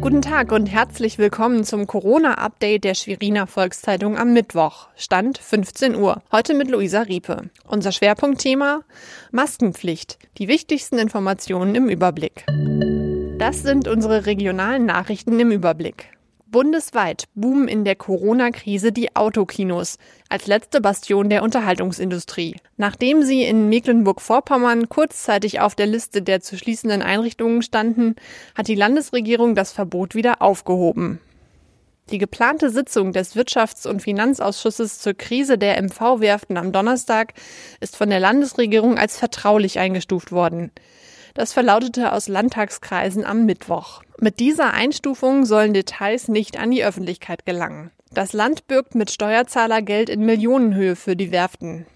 Guten Tag und herzlich willkommen zum Corona-Update der Schweriner Volkszeitung am Mittwoch. Stand 15 Uhr. Heute mit Luisa Riepe. Unser Schwerpunktthema Maskenpflicht. Die wichtigsten Informationen im Überblick. Das sind unsere regionalen Nachrichten im Überblick. Bundesweit boomen in der Corona-Krise die Autokinos als letzte Bastion der Unterhaltungsindustrie. Nachdem sie in Mecklenburg-Vorpommern kurzzeitig auf der Liste der zu schließenden Einrichtungen standen, hat die Landesregierung das Verbot wieder aufgehoben. Die geplante Sitzung des Wirtschafts- und Finanzausschusses zur Krise der MV-Werften am Donnerstag ist von der Landesregierung als vertraulich eingestuft worden. Das verlautete aus Landtagskreisen am Mittwoch. Mit dieser Einstufung sollen Details nicht an die Öffentlichkeit gelangen. Das Land bürgt mit Steuerzahlergeld in Millionenhöhe für die Werften.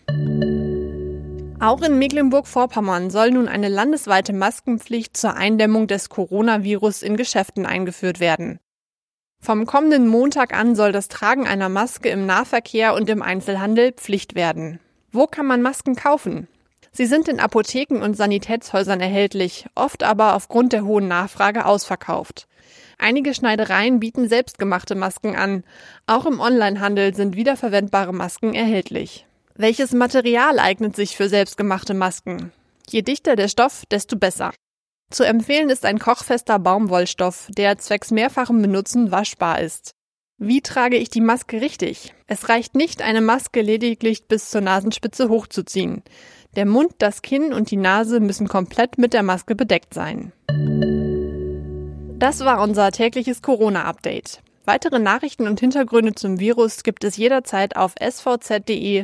Auch in Mecklenburg-Vorpommern soll nun eine landesweite Maskenpflicht zur Eindämmung des Coronavirus in Geschäften eingeführt werden. Vom kommenden Montag an soll das Tragen einer Maske im Nahverkehr und im Einzelhandel Pflicht werden. Wo kann man Masken kaufen? Sie sind in Apotheken und Sanitätshäusern erhältlich, oft aber aufgrund der hohen Nachfrage ausverkauft. Einige Schneidereien bieten selbstgemachte Masken an. Auch im Onlinehandel sind wiederverwendbare Masken erhältlich. Welches Material eignet sich für selbstgemachte Masken? Je dichter der Stoff, desto besser. Zu empfehlen ist ein kochfester Baumwollstoff, der zwecks mehrfachem Benutzen waschbar ist. Wie trage ich die Maske richtig? Es reicht nicht, eine Maske lediglich bis zur Nasenspitze hochzuziehen. Der Mund, das Kinn und die Nase müssen komplett mit der Maske bedeckt sein. Das war unser tägliches Corona-Update. Weitere Nachrichten und Hintergründe zum Virus gibt es jederzeit auf svz.de-corona.